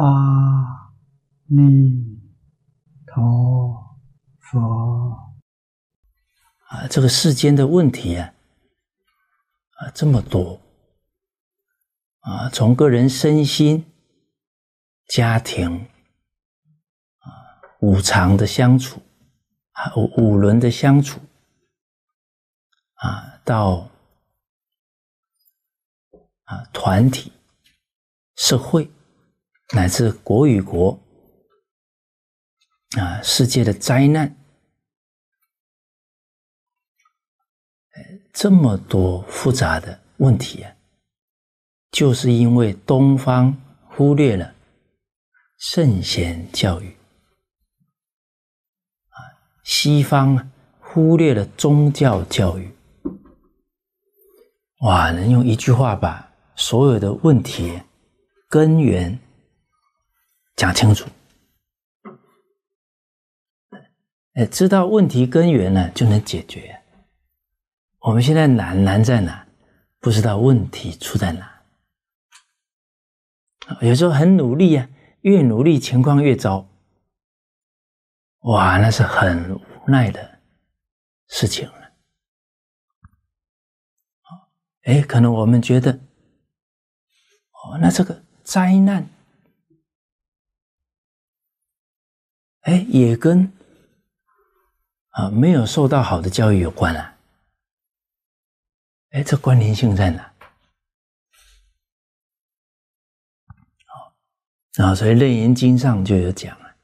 阿弥陀佛。啊，这个世间的问题啊，啊这么多啊，从个人身心、家庭啊、五常的相处啊、五五伦的相处啊，到啊团体、社会乃至国与国啊，世界的灾难。这么多复杂的问题啊，就是因为东方忽略了圣贤教育，啊，西方忽略了宗教教育。哇，能用一句话把所有的问题根源讲清楚。哎，知道问题根源呢，就能解决。我们现在难难在哪？不知道问题出在哪。有时候很努力呀，越努力情况越糟。哇，那是很无奈的事情了。哎，可能我们觉得，哦，那这个灾难，哎，也跟啊没有受到好的教育有关啊。哎，这关联性在哪？好，啊，所以《楞严经》上就有讲啊，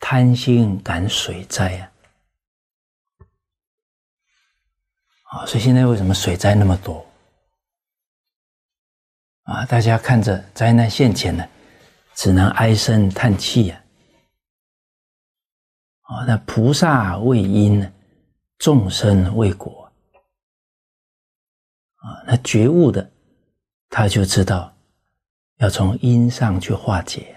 贪心感水灾啊，啊，所以现在为什么水灾那么多？啊，大家看着灾难现前呢，只能唉声叹气呀。啊，啊那菩萨为因，众生为果。啊，那觉悟的，他就知道要从因上去化解。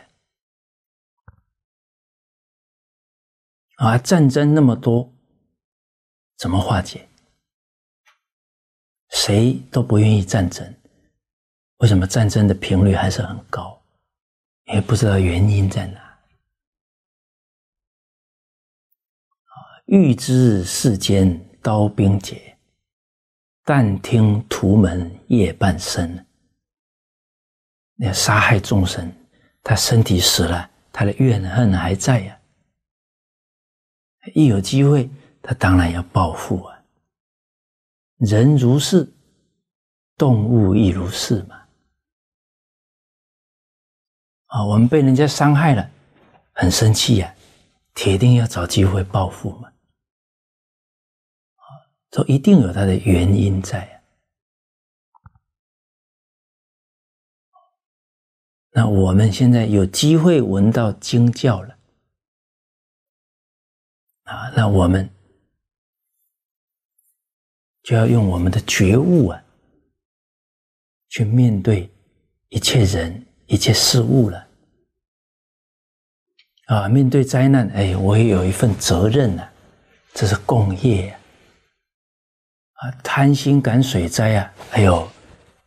啊，战争那么多，怎么化解？谁都不愿意战争，为什么战争的频率还是很高？也不知道原因在哪。欲知世间刀兵劫。但听屠门夜半声，要杀害众生，他身体死了，他的怨恨还在呀。一有机会，他当然要报复啊。人如是，动物亦如是嘛。啊，我们被人家伤害了，很生气呀，铁定要找机会报复嘛。都一定有它的原因在。那我们现在有机会闻到惊叫了，啊，那我们就要用我们的觉悟啊，去面对一切人、一切事物了。啊，面对灾难，哎，我也有一份责任呢，这是共业呀。贪心感水灾啊！哎呦，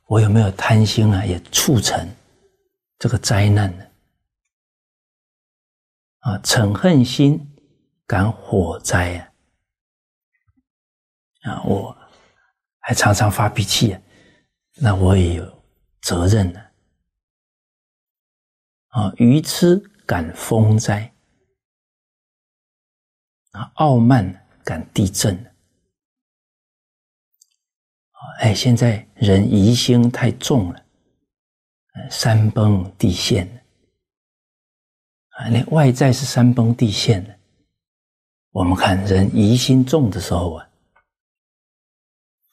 我有没有贪心啊？也促成这个灾难呢？啊，嗔恨心感火灾啊！啊，我还常常发脾气啊，那我也有责任呢。啊，愚痴感风灾啊，傲慢感地震。哎，现在人疑心太重了，山崩地陷，啊，那外在是山崩地陷的。我们看人疑心重的时候啊，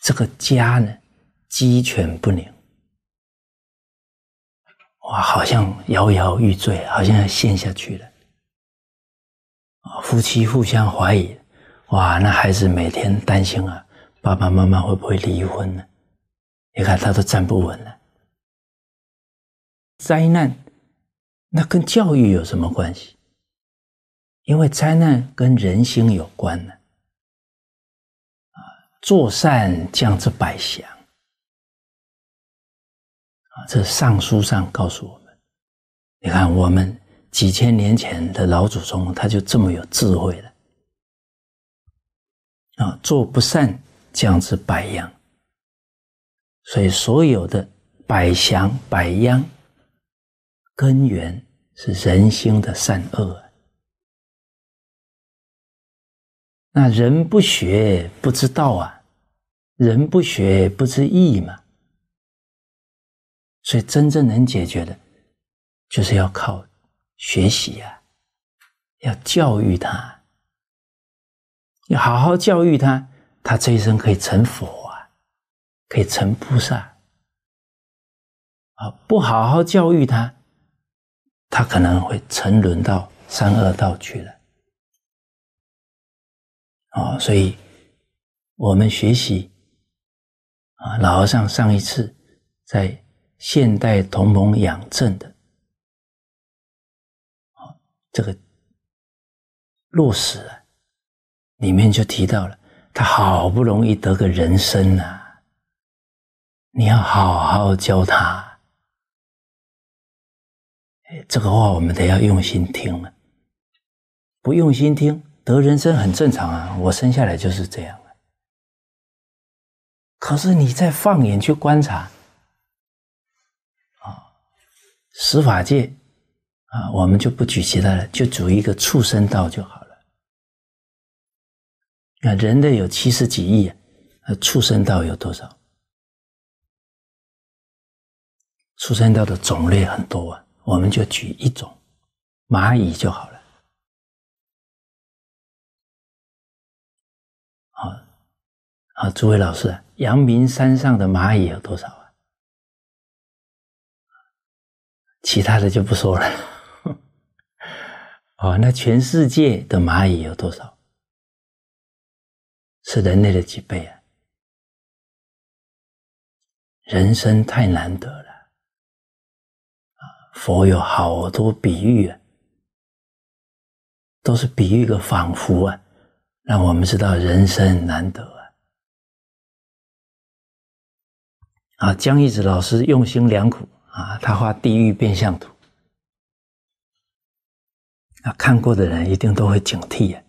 这个家呢鸡犬不宁，哇，好像摇摇欲坠，好像要陷下去了。夫妻互相怀疑，哇，那孩子每天担心啊。爸爸妈妈会不会离婚呢？你看他都站不稳了。灾难，那跟教育有什么关系？因为灾难跟人心有关呢。啊，做善降之百祥。啊，这尚书上告诉我们。你看，我们几千年前的老祖宗，他就这么有智慧了啊！做不善，降之百殃。所以，所有的百祥百殃根源是人心的善恶。那人不学不知道啊，人不学不知义嘛。所以，真正能解决的，就是要靠学习呀，要教育他，要好好教育他，他这一生可以成佛啊。可以成菩萨啊！不好好教育他，他可能会沉沦到三恶道去了啊！所以，我们学习啊，老和尚上一次在现代同盟养正的这个落实啊，里面就提到了，他好不容易得个人生呐。你要好好教他，这个话我们得要用心听了。不用心听，得人生很正常啊，我生下来就是这样可是你再放眼去观察，啊，司法界啊，我们就不举其他的，就举一个畜生道就好了。那人类有七十几亿，那畜生道有多少？畜生道的种类很多啊，我们就举一种蚂蚁就好了。好，好，诸位老师，阳明山上的蚂蚁有多少啊？其他的就不说了。哦，那全世界的蚂蚁有多少？是人类的几倍啊？人生太难得了。佛有好多比喻啊，都是比喻个仿佛啊，让我们知道人生难得啊。啊，江一子老师用心良苦啊，他画地狱变相图，啊，看过的人一定都会警惕啊，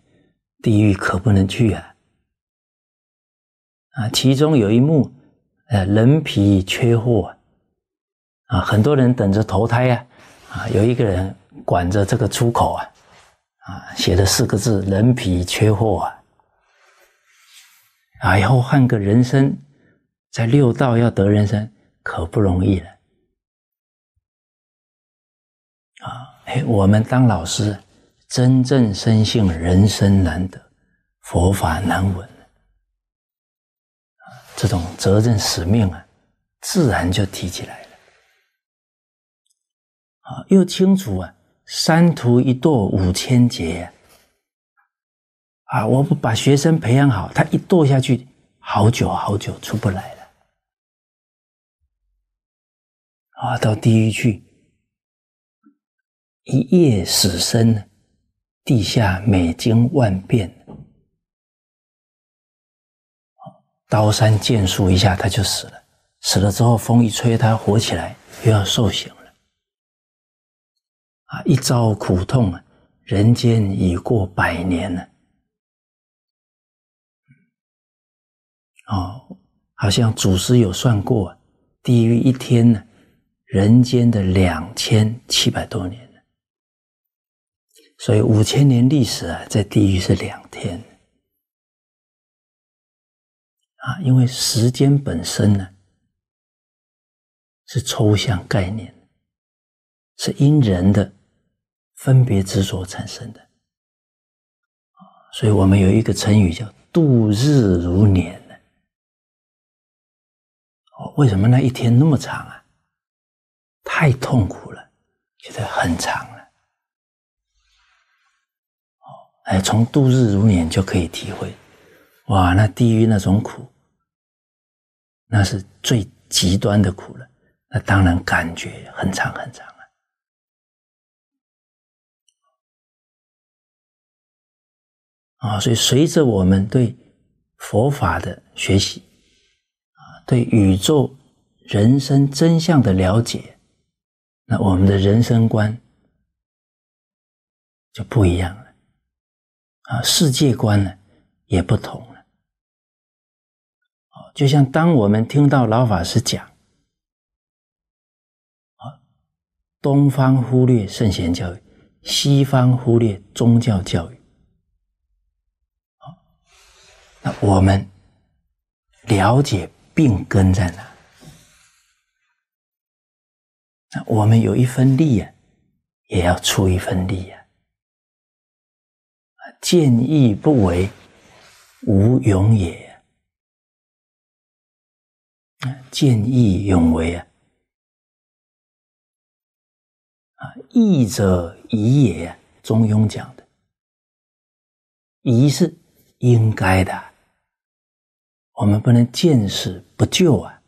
地狱可不能去啊。啊，其中有一幕，呃，人皮缺货。啊，很多人等着投胎呀，啊，有一个人管着这个出口啊，啊，写了四个字：人皮缺货啊，啊，以后换个人生，在六道要得人生可不容易了，啊，哎，我们当老师，真正深信人生难得，佛法难闻，这种责任使命啊，自然就提起来了。啊，又清楚啊！三途一堕五千劫啊！我不把学生培养好，他一堕下去，好久好久出不来了啊！到地狱去，一夜死生，地下每经万变，刀山剑树一下他就死了，死了之后风一吹，他活起来又要受刑了。啊！一遭苦痛啊，人间已过百年了。哦，好像祖师有算过，地狱一天呢，人间的两千七百多年。所以五千年历史啊，在地狱是两天。啊，因为时间本身呢，是抽象概念，是因人的。分别执着产生的，所以我们有一个成语叫“度日如年”呢。为什么那一天那么长啊？太痛苦了，觉得很长了。哦，哎，从度日如年就可以体会，哇，那地狱那种苦，那是最极端的苦了。那当然感觉很长很长。啊，所以随着我们对佛法的学习，啊，对宇宙人生真相的了解，那我们的人生观就不一样了，啊，世界观呢也不同。就像当我们听到老法师讲，啊，东方忽略圣贤教育，西方忽略宗教教育，那我们了解病根在哪？那我们有一分力呀，也要出一份力呀。见义不为，无勇也。啊见义勇为啊！啊，义者宜也。中庸讲的，宜是应该的，我们不能见死不救啊！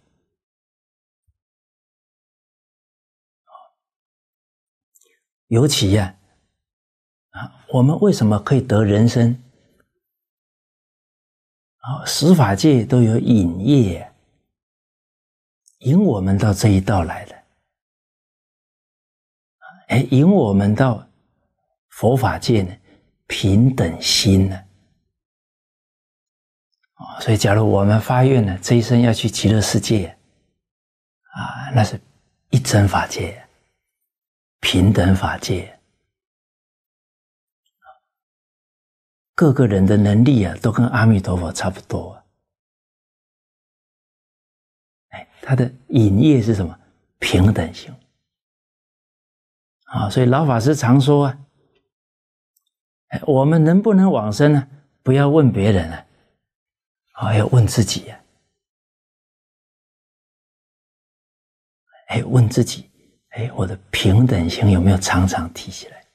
尤其呀。啊，我们为什么可以得人生？啊，十法界都有隐业，引我们到这一道来的。哎，引我们到佛法界呢，平等心呢。啊，所以假如我们发愿呢，这一生要去极乐世界，啊，那是一真法界，平等法界。各个人的能力啊，都跟阿弥陀佛差不多。他的隐业是什么？平等性。啊，所以老法师常说啊，哎，我们能不能往生呢？不要问别人啊，啊，要问自己呀。哎，问自己，哎，我的平等性有没有常常提起来？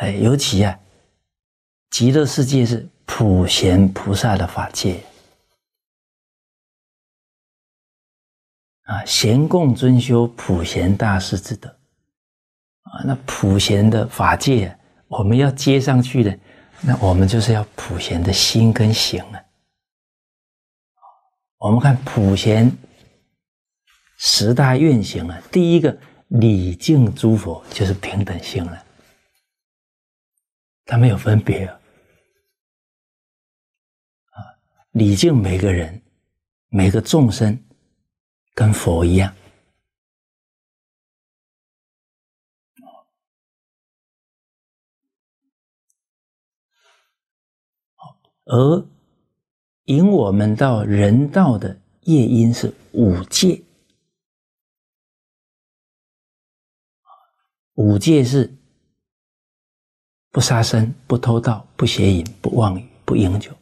哎，尤其啊，极乐世界是普贤菩萨的法界啊，贤共尊修普贤大师之德啊。那普贤的法界，我们要接上去的，那我们就是要普贤的心跟行啊。我们看普贤十大愿行啊，第一个礼敬诸佛就是平等性了。他没有分别啊，礼敬每个人，每个众生，跟佛一样。而引我们到人道的业因是五戒，五戒是。不杀生，不偷盗，不邪淫，不妄语，不饮酒。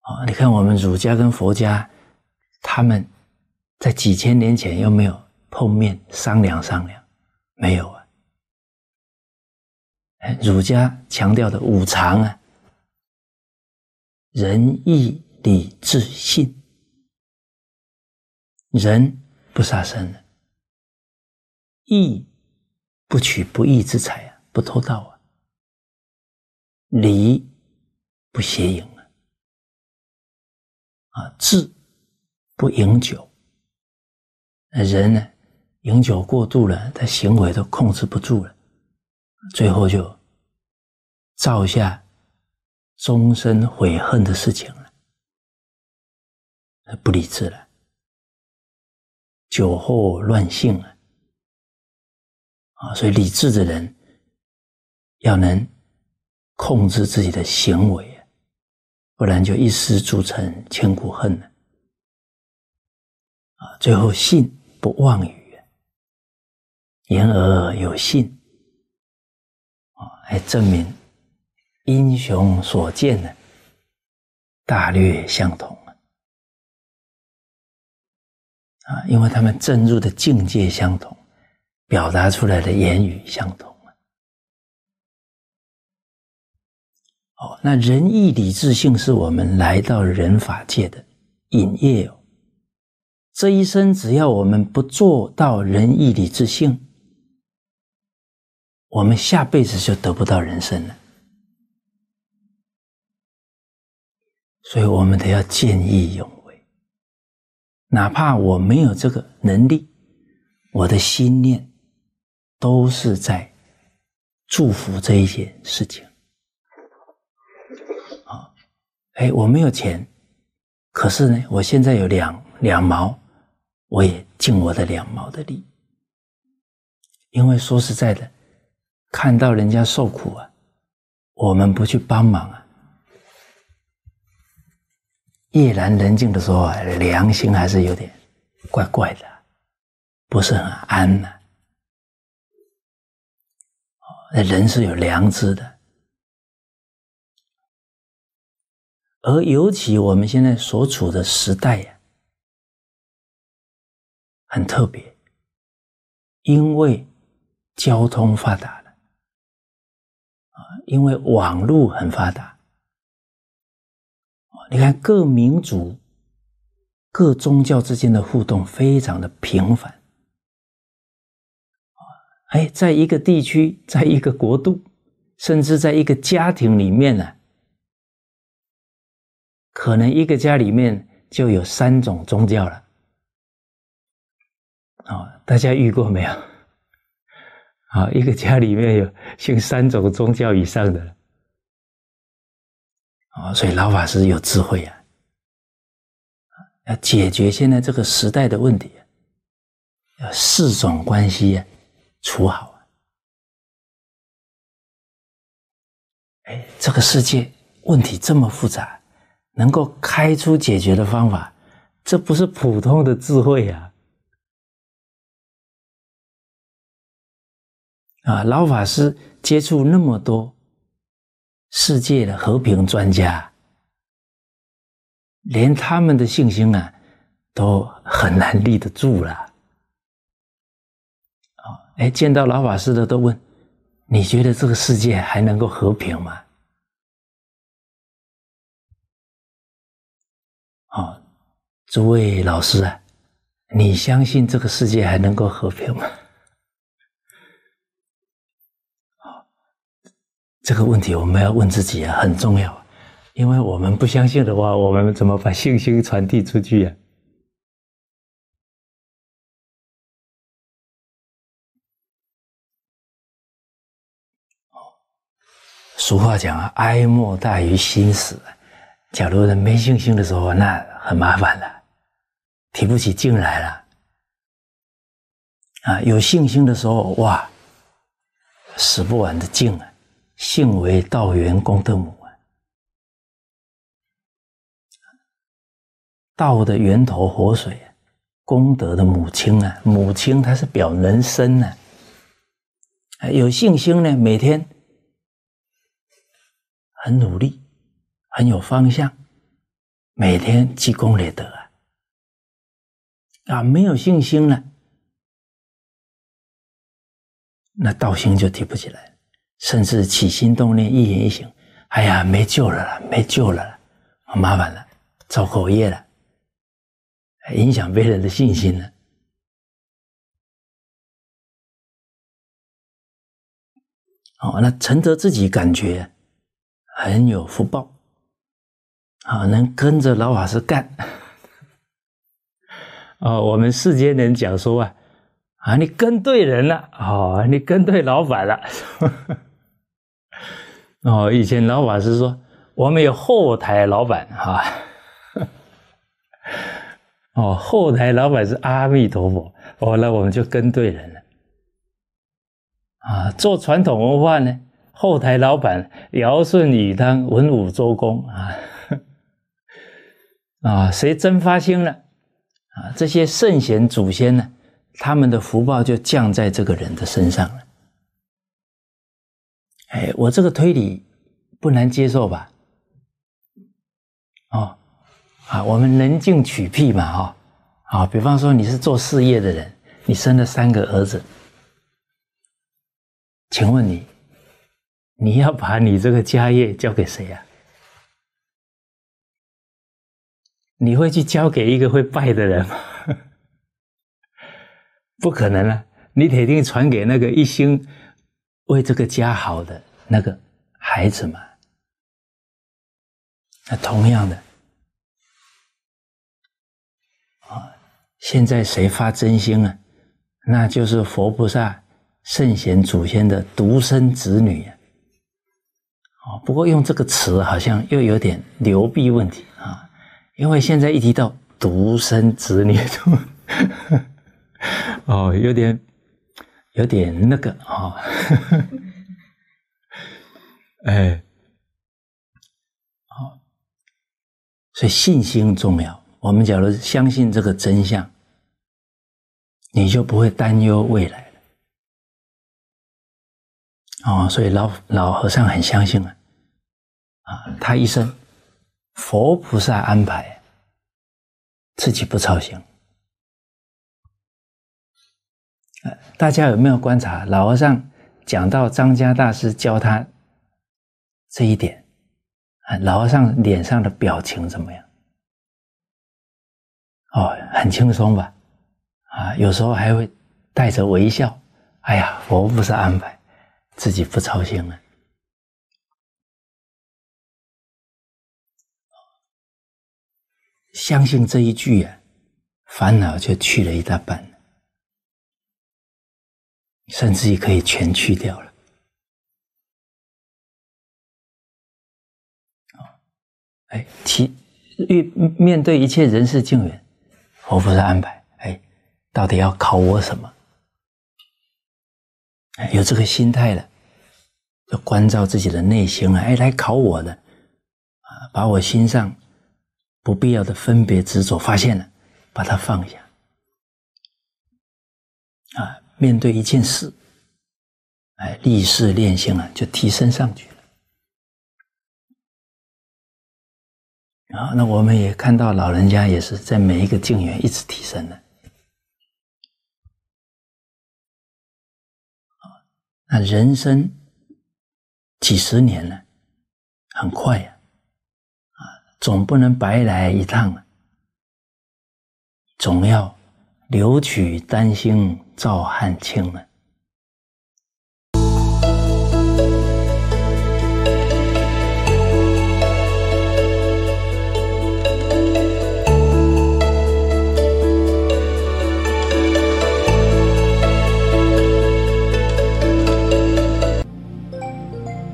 啊，你看我们儒家跟佛家，他们在几千年前有没有碰面商量商量？没有啊。儒家强调的五常啊，仁义礼智信。仁不杀生的义。不取不义之财啊，不偷盗啊；礼不邪淫啊；啊，智不饮酒。那人呢，饮酒过度了，他行为都控制不住了，最后就造下终身悔恨的事情了，不理智了，酒后乱性了。啊，所以理智的人要能控制自己的行为，不然就一失足成千古恨了。啊，最后信不妄语，言而有信，啊，还证明英雄所见的大略相同啊，因为他们证入的境界相同。表达出来的言语相同哦，那仁义礼智信是我们来到人法界的引业哦。这一生只要我们不做到仁义礼智信，我们下辈子就得不到人生了。所以我们得要见义勇为，哪怕我没有这个能力。我的心念都是在祝福这一件事情。啊，哎，我没有钱，可是呢，我现在有两两毛，我也尽我的两毛的力。因为说实在的，看到人家受苦啊，我们不去帮忙啊，夜阑人静的时候啊，良心还是有点怪怪的。不是很安呢。那人是有良知的，而尤其我们现在所处的时代呀，很特别，因为交通发达了，啊，因为网络很发达，你看各民族、各宗教之间的互动非常的频繁。哎，在一个地区，在一个国度，甚至在一个家庭里面呢，可能一个家里面就有三种宗教了。啊，大家遇过没有？啊，一个家里面有信三种宗教以上的，啊，所以老法师有智慧啊，要解决现在这个时代的问题，要四种关系呀。处好啊！哎，这个世界问题这么复杂，能够开出解决的方法，这不是普通的智慧呀！啊，老法师接触那么多世界的和平专家，连他们的信心啊，都很难立得住了。啊哎，见到老法师的都问：“你觉得这个世界还能够和平吗？”哦，诸位老师啊，你相信这个世界还能够和平吗？这个问题我们要问自己啊，很重要，因为我们不相信的话，我们怎么把信心传递出去呀？俗话讲啊，哀莫大于心死。假如人没信心的时候，那很麻烦了，提不起劲来了。啊，有信心的时候，哇，使不完的劲啊！信为道源功德母啊，道的源头活水，功德的母亲啊，母亲它是表人生呢。有信心呢，每天。很努力，很有方向，每天积功累德啊！啊，没有信心了，那道心就提不起来，甚至起心动念、一言一行，哎呀，没救了啦，没救了啦，麻烦了，造口业了，影响别人的信心了。哦，那承德自己感觉。很有福报，啊，能跟着老法师干，哦，我们世间人讲说啊，啊，你跟对人了，哦，你跟对老板了，哦，以前老法师说，我们有后台老板哈，哦，后台老板是阿弥陀佛，哦，那我们就跟对人了，啊，做传统文化呢。后台老板尧舜禹汤文武周公啊 啊，谁真发心了啊？这些圣贤祖先呢，他们的福报就降在这个人的身上了。哎，我这个推理不难接受吧？哦，啊，我们能进取辟嘛？哈，啊，比方说你是做事业的人，你生了三个儿子，请问你？你要把你这个家业交给谁呀？你会去交给一个会拜的人吗？不可能啊！你铁定传给那个一心为这个家好的那个孩子嘛。那同样的啊，现在谁发真心啊？那就是佛菩萨圣贤祖先的独生子女啊。哦，不过用这个词好像又有点流弊问题啊，因为现在一提到独生子女，哦，有点有点那个啊，哎，好，所以信心重要。我们假如相信这个真相，你就不会担忧未来了。哦，所以老老和尚很相信啊，啊，他一生佛菩萨安排，自己不操心。大家有没有观察老和尚讲到张家大师教他这一点？啊，老和尚脸上的表情怎么样？哦，很轻松吧？啊，有时候还会带着微笑。哎呀，佛不是安排，自己不操心了。相信这一句啊，烦恼就去了一大半甚至于可以全去掉了。哎，其遇面对一切人事境缘。佛菩萨安排，哎，到底要考我什么？有这个心态了，就关照自己的内心了。哎，来考我的，啊，把我心上不必要的分别执着发现了，把它放下。啊，面对一件事，哎，立事练心啊，就提升上去了。啊，那我们也看到老人家也是在每一个境缘一直提升的。啊那人生几十年了，很快呀，啊，总不能白来一趟啊，总要留取丹心照汗青了。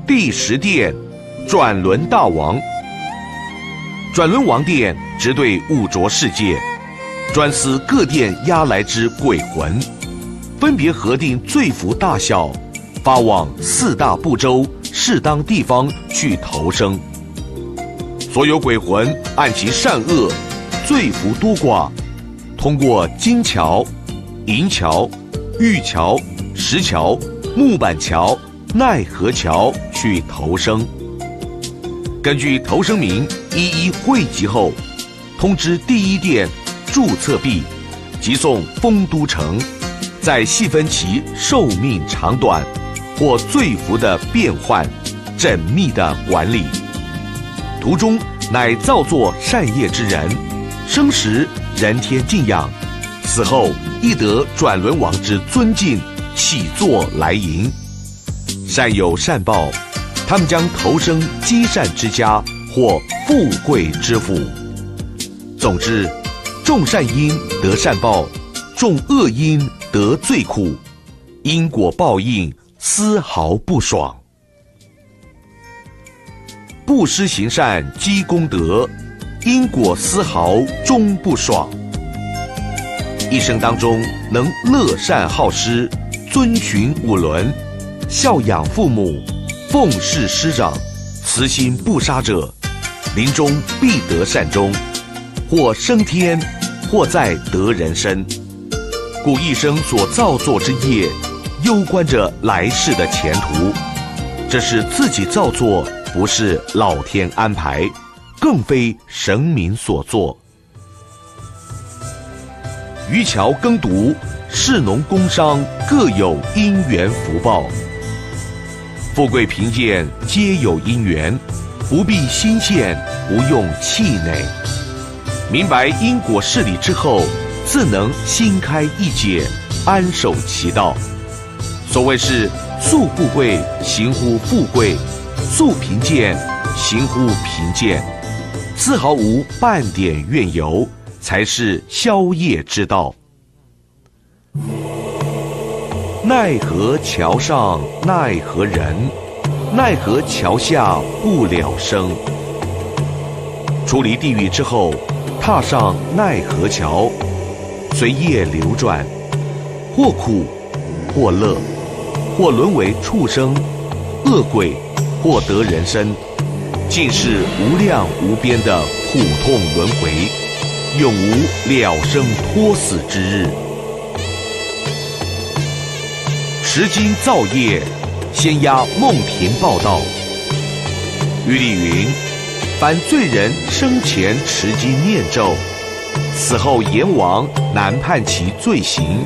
第十殿，转轮大王。转轮王殿直对五浊世界，专司各殿压来之鬼魂，分别核定罪福大小，发往四大部洲适当地方去投生。所有鬼魂按其善恶、罪福多寡，通过金桥、银桥、玉桥、石桥、木板桥。奈何桥去投生，根据投生名一一汇集后，通知第一殿注册毕，即送丰都城，再细分其寿命长短或罪福的变换，缜密的管理。途中乃造作善业之人，生时人天敬仰，死后亦得转轮王之尊敬，起坐来迎。善有善报，他们将投生积善之家或富贵之府。总之，种善因得善报，种恶因得罪苦，因果报应丝毫不爽。布施行善积功德，因果丝毫终不爽。一生当中能乐善好施，遵循五伦。孝养父母，奉事师长，慈心不杀者，临终必得善终，或升天，或在得人身。故一生所造作之业，攸关着来世的前途。这是自己造作，不是老天安排，更非神明所作。渔樵耕读，士农工商，各有因缘福报。富贵贫贱皆有因缘，不必心羡，不用气馁。明白因果事理之后，自能心开意解，安守其道。所谓是素富贵，行乎富贵；素贫贱，行乎贫贱。丝毫无半点怨尤，才是消业之道。奈何桥上奈何人，奈何桥下不了生。出离地狱之后，踏上奈何桥，随业流转，或苦，或乐，或沦为畜生、恶鬼，或得人身，尽是无量无边的苦痛轮回，永无了生脱死之日。持金造业，先压梦庭报道。玉立云。凡罪人生前持经念咒，死后阎王难判其罪行，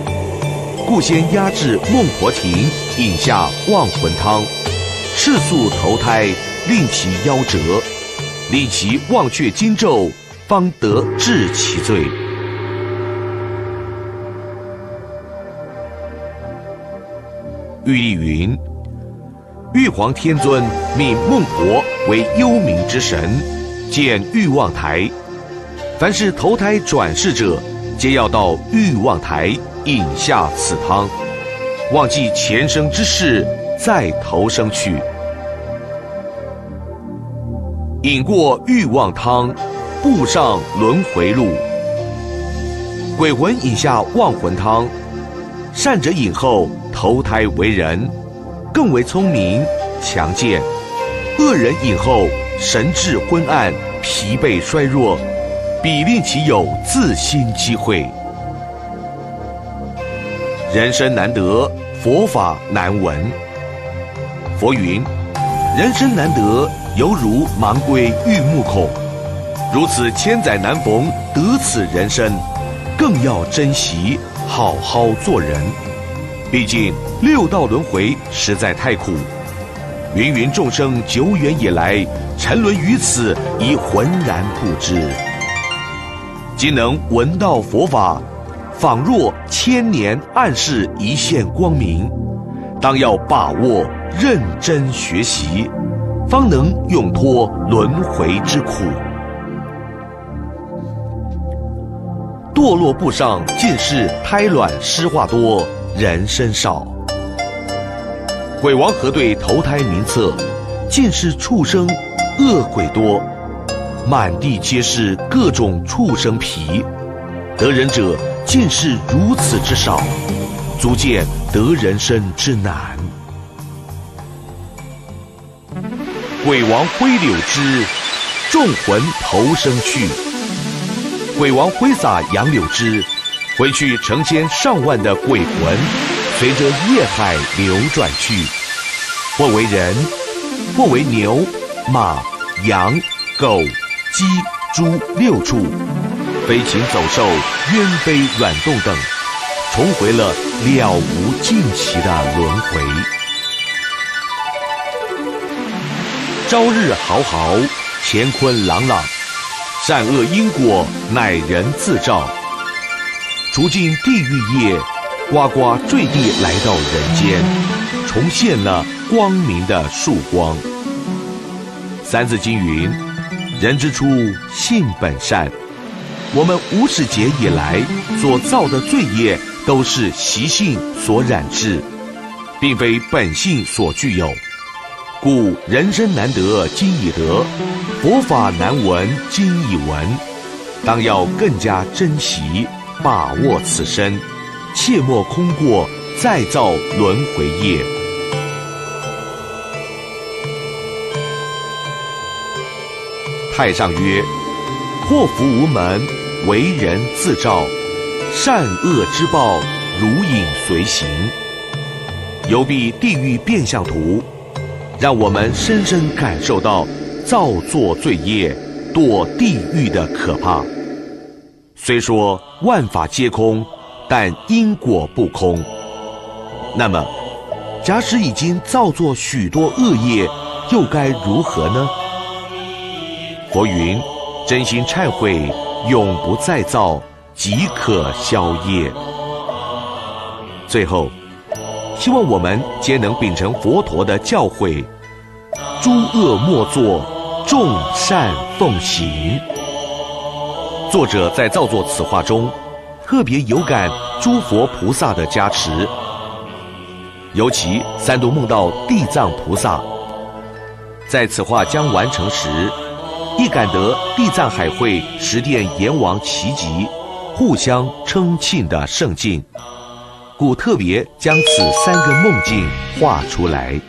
故先押至孟婆亭饮下忘魂汤，赤速投胎，令其夭折，令其忘却经咒，方得治其罪。玉立云。玉皇天尊命孟婆为幽冥之神，建欲望台。凡是投胎转世者，皆要到欲望台饮下此汤，忘记前生之事，再投生去。饮过欲望汤，步上轮回路。鬼魂饮下忘魂汤，善者饮后投胎为人。更为聪明、强健；恶人饮后神志昏暗、疲惫衰弱，必令其有自新机会。人生难得，佛法难闻。佛云：人生难得，犹如盲龟遇木孔。如此千载难逢得此人生，更要珍惜，好好做人。毕竟六道轮回实在太苦，芸芸众生久远以来沉沦于此，已浑然不知。今能闻到佛法，仿若千年暗示一线光明，当要把握，认真学习，方能永脱轮回之苦。堕落步上尽是胎卵湿化多。人身少，鬼王核对投胎名册，尽是畜生、恶鬼多，满地皆是各种畜生皮，得人者尽是如此之少，足见得人生之难。鬼王挥柳枝，众魂投生去。鬼王挥洒杨柳枝。回去成千上万的鬼魂，随着业海流转去，或为人，或为牛、马、羊、狗、鸡、猪六畜，飞禽走兽、鸢飞卵动等，重回了了无尽期的轮回。朝日豪豪，乾坤朗朗，善恶因果乃人自照。除尽地狱业，呱呱坠地来到人间，重现了光明的曙光。三字经云：“人之初，性本善。”我们无始劫以来所造的罪业，都是习性所染制，并非本性所具有。故人生难得今已得，佛法难闻今已闻，当要更加珍惜。把握此生，切莫空过再造轮回业。太上曰：“祸福无门，为人自照；善恶之报，如影随形。”游必地狱变相图，让我们深深感受到造作罪业、堕地狱的可怕。虽说万法皆空，但因果不空。那么，假使已经造作许多恶业，又该如何呢？佛云：真心忏悔，永不再造，即可消业。最后，希望我们皆能秉承佛陀的教诲：诸恶莫作，众善奉行。作者在造作此画中，特别有感诸佛菩萨的加持，尤其三度梦到地藏菩萨，在此画将完成时，亦感得地藏海会十殿阎王齐集，互相称庆的盛境，故特别将此三个梦境画出来。